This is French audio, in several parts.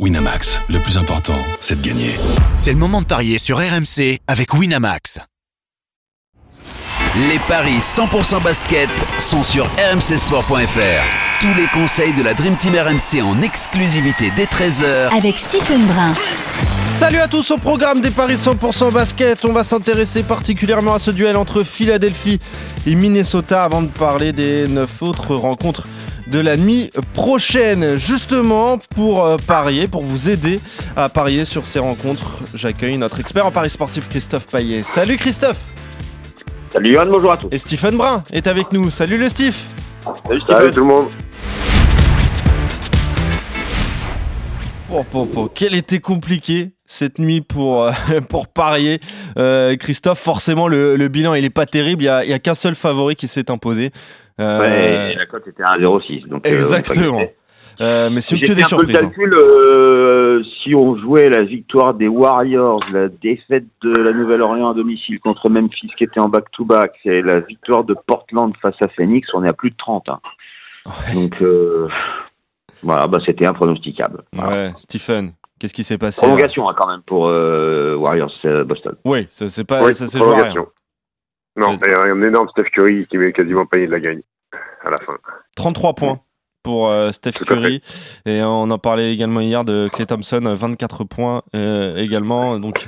Winamax, le plus important, c'est de gagner. C'est le moment de parier sur RMC avec Winamax. Les paris 100% basket sont sur rmcsport.fr. Tous les conseils de la Dream Team RMC en exclusivité dès 13h avec Stephen Brun. Salut à tous au programme des paris 100% basket. On va s'intéresser particulièrement à ce duel entre Philadelphie et Minnesota avant de parler des neuf autres rencontres de la nuit prochaine. Justement, pour euh, parier, pour vous aider à parier sur ces rencontres, j'accueille notre expert en paris sportif Christophe Paillet. Salut Christophe Salut Yann, bonjour à tous. Et Stephen Brun est avec nous. Salut le Steve Salut, Salut tout le monde Oh, oh, oh, quel était compliqué cette nuit pour, euh, pour parier. Euh, Christophe, forcément, le, le, bilan, il n'est pas terrible. Il n'y a, a qu'un seul favori qui s'est imposé. Euh, ouais, la cote était à 1,06. Donc, exactement. Mais que des un surprises. Peu le calcul, euh, si on jouait la victoire des Warriors, la défaite de la Nouvelle-Orléans à domicile contre Memphis qui était en back-to-back, et la victoire de Portland face à Phoenix, on est à plus de 30. Hein. Ouais. Donc voilà, bah, c'était impronosticable. Ouais, Stephen, Qu'est-ce qui s'est passé Prolongation hein, quand même pour euh, Warriors euh, Boston. Oui, ça c'est pas oui, ça c'est joué à rien. Non, mais un énorme Steph Curry qui met quasiment payé de la gagne à la fin. 33 points pour euh, Steph Curry et on en parlait également hier de Clay Thompson 24 points euh, également donc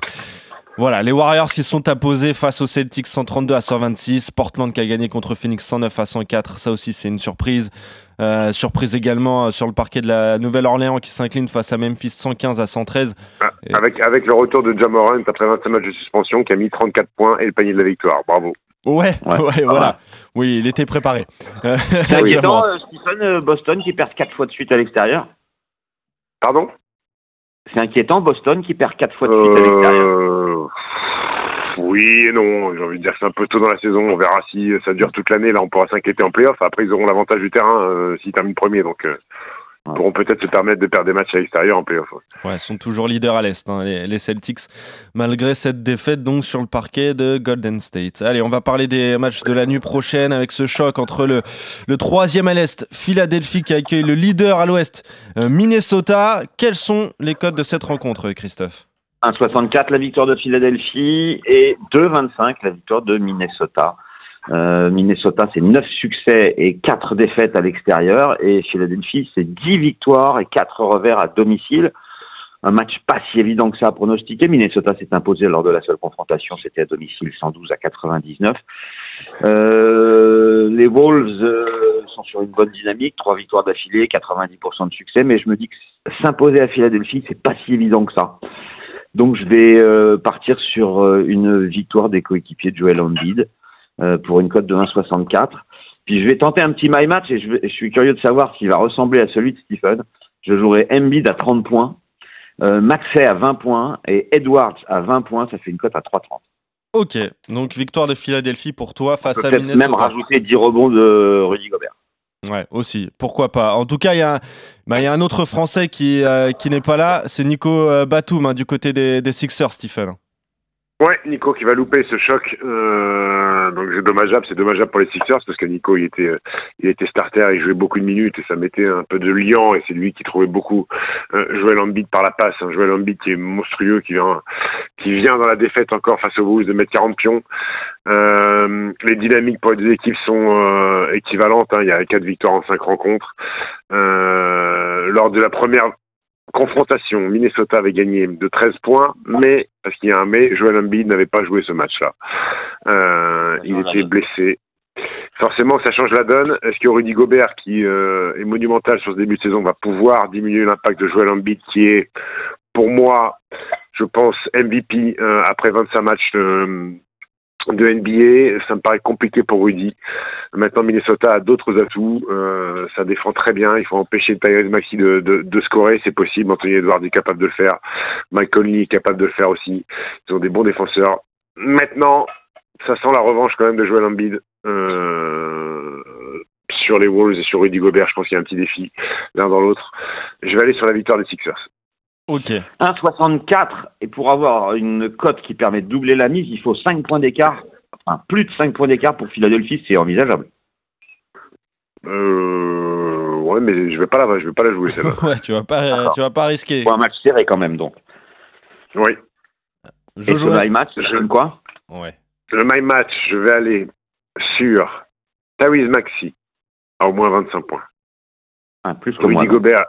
voilà, les Warriors qui sont apposés face aux Celtics 132 à 126, Portland qui a gagné contre Phoenix 109 à 104, ça aussi c'est une surprise. Euh, surprise également sur le parquet de la Nouvelle-Orléans qui s'incline face à Memphis 115 à 113. Ah, avec, avec le retour de Jamorant après 25 matchs de suspension qui a mis 34 points et le panier de la victoire. Bravo. Ouais, ouais, Ouais, voilà. Oui, il était préparé. Euh, C'est inquiétant, euh, Stephen, euh, Boston qui perd 4 fois de suite à l'extérieur. Pardon? C'est inquiétant, Boston qui perd 4 fois de suite à l'extérieur. Euh... Oui et non, j'ai envie de dire que c'est un peu tôt dans la saison, on verra si ça dure toute l'année, là on pourra s'inquiéter en playoff, après ils auront l'avantage du terrain euh, s'ils terminent premier, donc euh, ils pourront peut-être se permettre de perdre des matchs à l'extérieur en playoff. Ouais, ils sont toujours leaders à l'Est, hein, les, les Celtics, malgré cette défaite donc sur le parquet de Golden State. Allez, on va parler des matchs de la nuit prochaine avec ce choc entre le, le troisième à l'Est, Philadelphie qui accueille le leader à l'Ouest, euh, Minnesota. Quels sont les codes de cette rencontre, Christophe? 1,64 la victoire de Philadelphie et 2,25 la victoire de Minnesota. Euh, Minnesota, c'est 9 succès et 4 défaites à l'extérieur. Et Philadelphie, c'est 10 victoires et 4 revers à domicile. Un match pas si évident que ça à pronostiquer. Minnesota s'est imposé lors de la seule confrontation, c'était à domicile 112 à 99. Euh, les Wolves euh, sont sur une bonne dynamique, 3 victoires d'affilée, 90% de succès, mais je me dis que s'imposer à Philadelphie, c'est pas si évident que ça. Donc je vais euh, partir sur euh, une victoire des coéquipiers de Joel Embiid euh, pour une cote de 1,64. Puis je vais tenter un petit my match et je, vais- je suis curieux de savoir s'il va ressembler à celui de Stephen. Je jouerai Embiid à 30 points, Maxey à 20 points et Edwards à 20 points. Ça fait une cote à 3,30. Ok, donc victoire de Philadelphie pour toi face à Minnesota. même rajouter 10 rebonds de Rudy Gobert. Ouais, aussi, pourquoi pas. En tout cas, il y, a un- bah, autre Français qui, euh, qui n'est pas là, c'est Nico euh, Batum hein, du côté des Sixers, Stephen. Ouais, Nico qui va louper ce choc. Euh, donc c'est dommageable, c'est dommageable pour les Sixers parce que Nico il était, euh, il était starter, il jouait beaucoup de minutes et ça mettait un peu de liant et c'est lui qui trouvait beaucoup euh, Joel Embiid par la passe. Hein. Joel Embiid qui est monstrueux, qui vient, qui vient dans la défaite encore face aux Bulls de mettre 40 pions. Euh, les dynamiques pour les deux équipes sont euh, équivalentes. Hein. Il y a quatre victoires en cinq rencontres. Euh, lors de la première confrontation, Minnesota avait gagné de 13 points, mais, parce qu'il y a un mais, Joel Embiid n'avait pas joué ce match-là. Euh, il était blessé. Forcément, ça change la donne. Est-ce que Rudy Gobert, qui euh, est monumental sur ce début de saison, va pouvoir diminuer l'impact de Joel Embiid, qui est, pour moi, je pense, MVP euh, après 25 matchs euh, de NBA. Ça me paraît compliqué pour Rudy. Maintenant, Minnesota a d'autres atouts. Euh, ça défend très bien. Il faut empêcher Tyrese de, de, de scorer. C'est possible. Anthony Edwards est capable de le faire. Mike Conley est capable de le faire aussi. Ils ont des bons défenseurs. Maintenant, ça sent la revanche quand même de Joel Embiid. Euh, sur les Wolves et sur Rudy Gobert, je pense qu'il y a un petit défi l'un dans l'autre. Je vais aller sur la victoire des Sixers. Ok, 1,64 et pour avoir une cote qui permet de doubler la mise, il faut 5 points d'écart. Enfin, plus de 5 points d'écart pour Philadelphie, c'est envisageable. Euh, ouais, mais je vais pas la, je vais pas la jouer celle-là. ouais, tu vas pas, D'accord. tu vas pas risquer. Pour un match serré quand même, donc. oui. Et ce Jojo. my match, ça donne quoi? Ouais. Le my match, je vais aller sur Tawis Maxi à au moins 25 points. Ah, Plus que. Rudy. Gobert,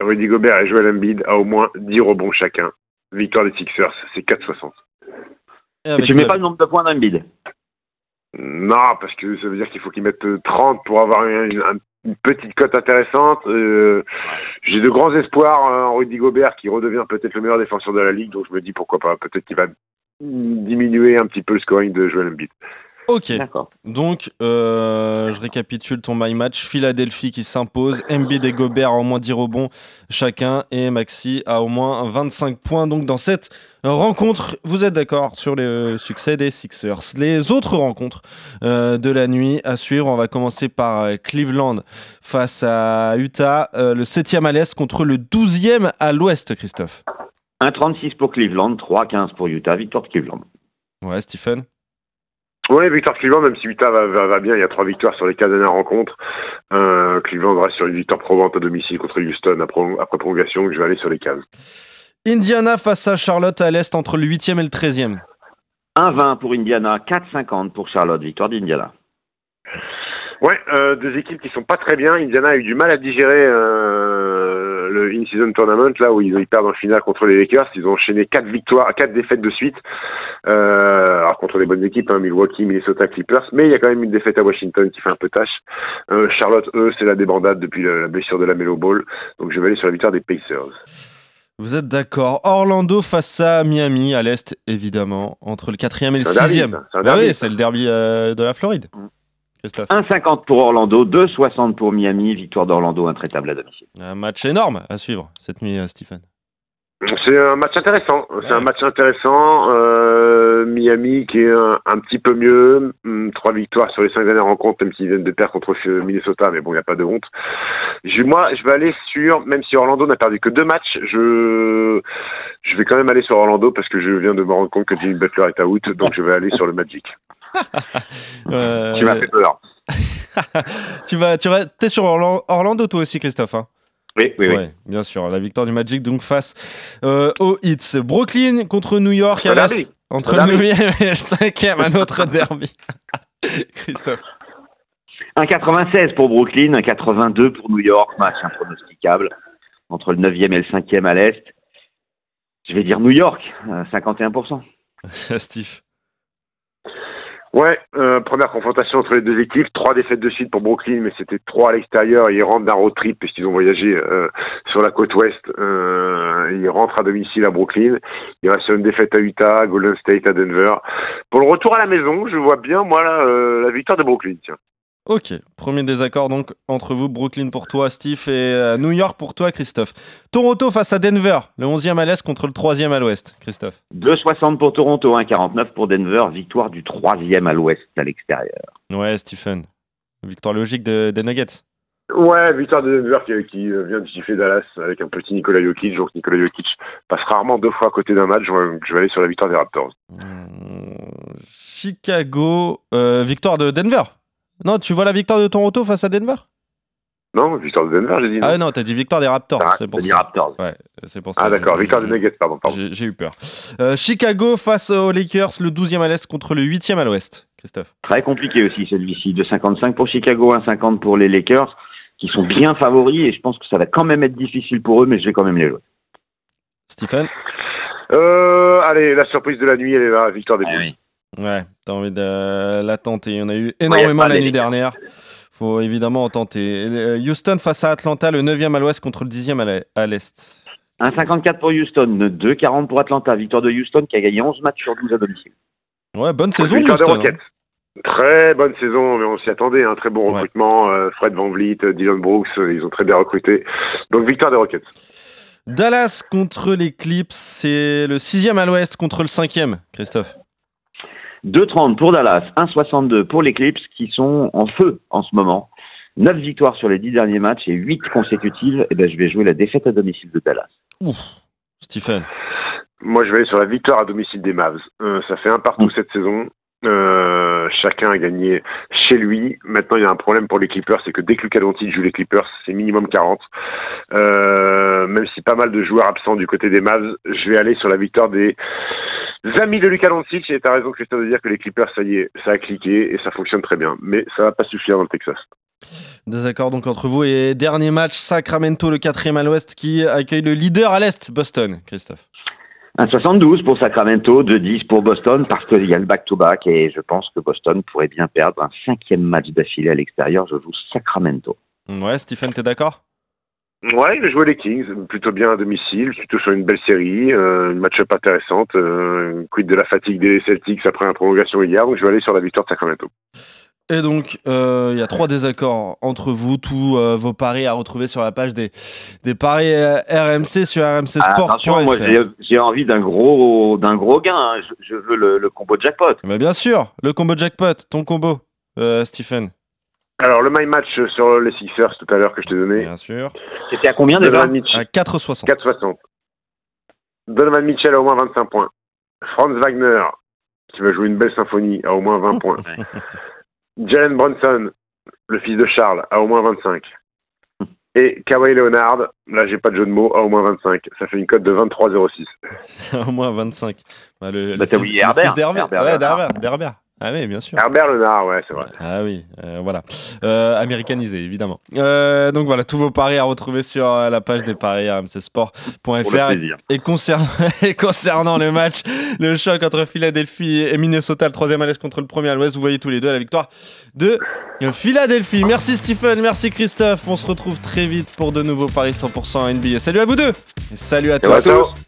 Rudy Gobert et Joel Embiid à au moins 10 rebonds chacun. Victoire des Sixers, c'est 4,60. Et Et tu mets le- pas le nombre de points d'Embiid Non, parce que ça veut dire qu'il faut qu'ils mettent euh, 30 pour avoir une, un- une petite cote intéressante. Euh, J'ai de grands espoirs euh, en Rudy Gobert qui redevient peut-être le meilleur défenseur de la ligue, donc je me dis pourquoi pas. Peut-être qu'il va diminuer un petit peu le scoring de Joel Embiid. Ok. Donc, euh, je récapitule ton my match. Philadelphie qui s'impose. Embiid et Gobert à au moins 10 rebonds chacun. Et Maxi à au moins 25 points. Donc, dans cette rencontre, vous êtes d'accord sur le succès des Sixers. Les autres rencontres euh, de la nuit à suivre, on va commencer par euh, Cleveland face à Utah. Euh, le 7e à l'est contre le 12e à l'ouest, Christophe. 1,36 pour Cleveland, 3,15 pour Utah. Victoire de Cleveland. Ouais, Stephen. Oui, victoire de Cleveland, même si Utah va, va, va bien, il y a trois victoires sur les quatre dernières rencontres. Euh, Cleveland reste sur une victoire probante à domicile contre Houston après, après prolongation, donc je vais aller sur les cases. Indiana face à Charlotte à l'est entre le 8e et le 13e. 1,20 pour Indiana, 4,50 pour Charlotte. Victoire d'Indiana. Ouais, euh, deux équipes qui sont pas très bien. Indiana a eu du mal à digérer euh, le in-season tournament là où ils, ils perdent en finale contre les Lakers. Ils ont enchaîné quatre victoires, quatre défaites de suite. Euh, alors contre des bonnes équipes, hein, Milwaukee, Minnesota, Clippers, mais il y a quand même une défaite à Washington qui fait un peu tâche. Euh, Charlotte, eux, c'est la débandade depuis la, la blessure de la Melo Ball. Donc je vais aller sur la victoire des Pacers. Vous êtes d'accord. Orlando face à Miami, à l'Est, évidemment, entre le 4e et le C'est un derby, 6e. ça. C'est oui, ça. c'est le derby euh, de la Floride. Mm. Christophe. 1,50 pour Orlando, 2,60 pour Miami. Victoire d'Orlando, intraitable à domicile. Un match énorme à suivre cette nuit, euh, Stephen. C'est un match intéressant. C'est un match intéressant. Euh, Miami qui est un, un petit peu mieux. Hum, Trois victoires sur les cinq dernières rencontres, même s'ils viennent de perdre contre euh, Minnesota, mais bon, il n'y a pas de honte. Je- moi, je vais aller sur, même si Orlando n'a perdu que deux matchs, je, je vais quand même aller sur Orlando parce que je viens de me rendre compte que Jimmy Butler est out, donc je vais aller sur le Magic. Euh, Tu m'as fait peur. tu vas, tu vas, t'es sur Orlan- Orlando toi aussi, Christophe. hein Oui, oui, oui. Bien sûr. La victoire du Magic donc face euh, aux Hits. Brooklyn contre New York à Un l'Est. Entre Un le derby. 9e et le 5e, un autre derby. Christophe. 1,96 pour Brooklyn, 1,82 pour New York. Match impronosticable entre le 9e et le 5e à l'Est. Je vais dire New York, euh, 51%. Steve. Ouais, euh, première confrontation entre les deux équipes, trois défaites de suite pour Brooklyn, mais c'était trois à l'extérieur. Ils rentrent d'un road trip puisqu'ils ont voyagé euh, sur la côte ouest. Euh, ils rentrent à domicile à Brooklyn. Il reste une défaite à Utah, Golden State à Denver. Pour le retour à la maison, je vois bien moi là, euh, la victoire de Brooklyn. Tiens. Ok, premier désaccord donc entre vous, Brooklyn pour toi, Steve, et euh, New York pour toi, Christophe. Toronto face à Denver, le 11e à l'est contre le 3e à l'ouest, Christophe. 2,60 pour Toronto, 1,49 pour Denver. Victoire du 3e à l'Ouest à l'extérieur. Ouais, Stephen. Victoire logique de- des Nuggets. Ouais, victoire de Denver qui, qui euh, vient de siffler Dallas avec un petit Nikola Jokic. Donc Nikola Jokic passe rarement deux fois à côté d'un match. Je vais, je vais aller sur la victoire des Raptors. Euh, Chicago, euh, victoire de Denver. Non, tu vois la victoire de Toronto face à Denver? Non, victoire de Denver, j'ai dit. Non Ah non, t'as dit victoire des Raptors, Ah, c'est pour ça. Raptors. Ouais, c'est pour ça. ah d'accord, victoire des Nuggets, pardon. pardon. J'ai eu peur. Euh, Chicago face aux Lakers, le 12e à l'est contre le 8e à l'ouest, Christophe. Très compliqué aussi celui-ci. 2,55 pour Chicago, 1,50 pour les Lakers, qui sont bien favoris et je pense que ça va quand même être difficile pour eux, mais je vais quand même les jouer. Stephen? Euh, allez, la surprise de la nuit, elle est là, victoire des Ah oui. Ouais, t'as envie de la tenter. Il y en a eu énormément pas la des nuit Lakers. dernière. Faut évidemment en tenter. Euh, Houston face à Atlanta, le 9e à l'ouest contre le 10e à l'est. 1,54 pour Houston, 2,40 pour Atlanta. Victoire de Houston qui a gagné 11 matchs sur 12 à domicile. Ouais, bonne saison de victoire des Houston. hein. Rockets. Très bonne saison, mais on s'y attendait. Un très bon Ouais. recrutement. euh, Fred Van Vliet, euh, Dylan Brooks, ils ont très bien recruté. Donc victoire des Rockets. Dallas contre les Clips, c'est le 6e à l'ouest contre le 5e, Christophe. 2,30 pour Dallas, 1,62 pour les Clips qui sont en feu en ce moment. 9 victoires sur les 10 derniers matchs et 8 consécutives. Et ben, je vais jouer la défaite à domicile de Dallas. Ouf, Stephen. Moi, je vais aller sur la victoire à domicile des Mavs. Euh, ça fait un partout cette saison. Euh, chacun a gagné chez lui. Maintenant, il y a un problème pour les Clippers, c'est que dès que Luka Doncic joue les Clippers, c'est minimum 40. Euh, même si pas mal de joueurs absents du côté des Mavs, je vais aller sur la victoire des amis de Luka Doncic. Et t'as raison, Christophe, de dire que les Clippers, ça y est, ça a cliqué et ça fonctionne très bien. Mais ça va pas suffire dans le Texas. Désaccord donc entre vous et dernier match, Sacramento, le quatrième à l'ouest, qui accueille le leader à l'est, Boston. Christophe. Un 72 pour Sacramento, 2-10 pour Boston parce qu'il y a le back-to-back et je pense que Boston pourrait bien perdre un cinquième match d'affilée à l'extérieur. Je joue Sacramento. Ouais, Stephen, t'es d'accord? Ouais, a joué les Kings, plutôt bien à domicile, plutôt sur une belle série, euh, une match-up intéressante, euh, quid de la fatigue des Celtics après la prolongation hier, donc je vais aller sur la victoire de Sacramento. Et donc, euh, il y a trois désaccords entre vous, tous euh, vos paris à retrouver sur la page des, des paris euh, RMC sur RMC Ah, Sport. attention, moi j'ai j'ai envie d'un gros, d'un gros gain. hein. Je, je veux le, le combo jackpot. Mais bien sûr, le combo jackpot, ton combo, euh, Stephen. Alors, le my match sur les Sixers tout à l'heure que je t'ai donné, Bien sûr. C'était à combien déjà? À 4,60. 4,60. Donovan Mitchell a au moins 25 points. Franz Wagner, qui va jouer une belle symphonie, a au moins 20 points. Jalen Brunson, le fils de Charles, a au moins 25. Et Kawhi Leonard, là j'ai pas de jeu de mots, a au moins 25. Ça fait une cote de 23,06. Au moins 25. Bah, le, Bah, le t'as fils- oublié le Herbert. fils d'Herbert. Herbert Ouais, Leonard. Ah oui, bien sûr. Herbert Leonard, ouais, c'est vrai. Ah oui, euh, voilà. Euh, américanisé, évidemment. Euh, donc voilà, tous vos paris à retrouver sur euh, la page des paris rmcsport.fr. plaisir. Et concernant, et concernant le match, le choc entre Philadelphie et Minnesota, le troisième à l'est contre le premier à l'ouest, vous voyez tous les deux la victoire de Philadelphie. Merci Stephen, merci Christophe. On se retrouve très vite pour de nouveaux paris 100% NBA. Salut à vous deux et salut à à tous. tous.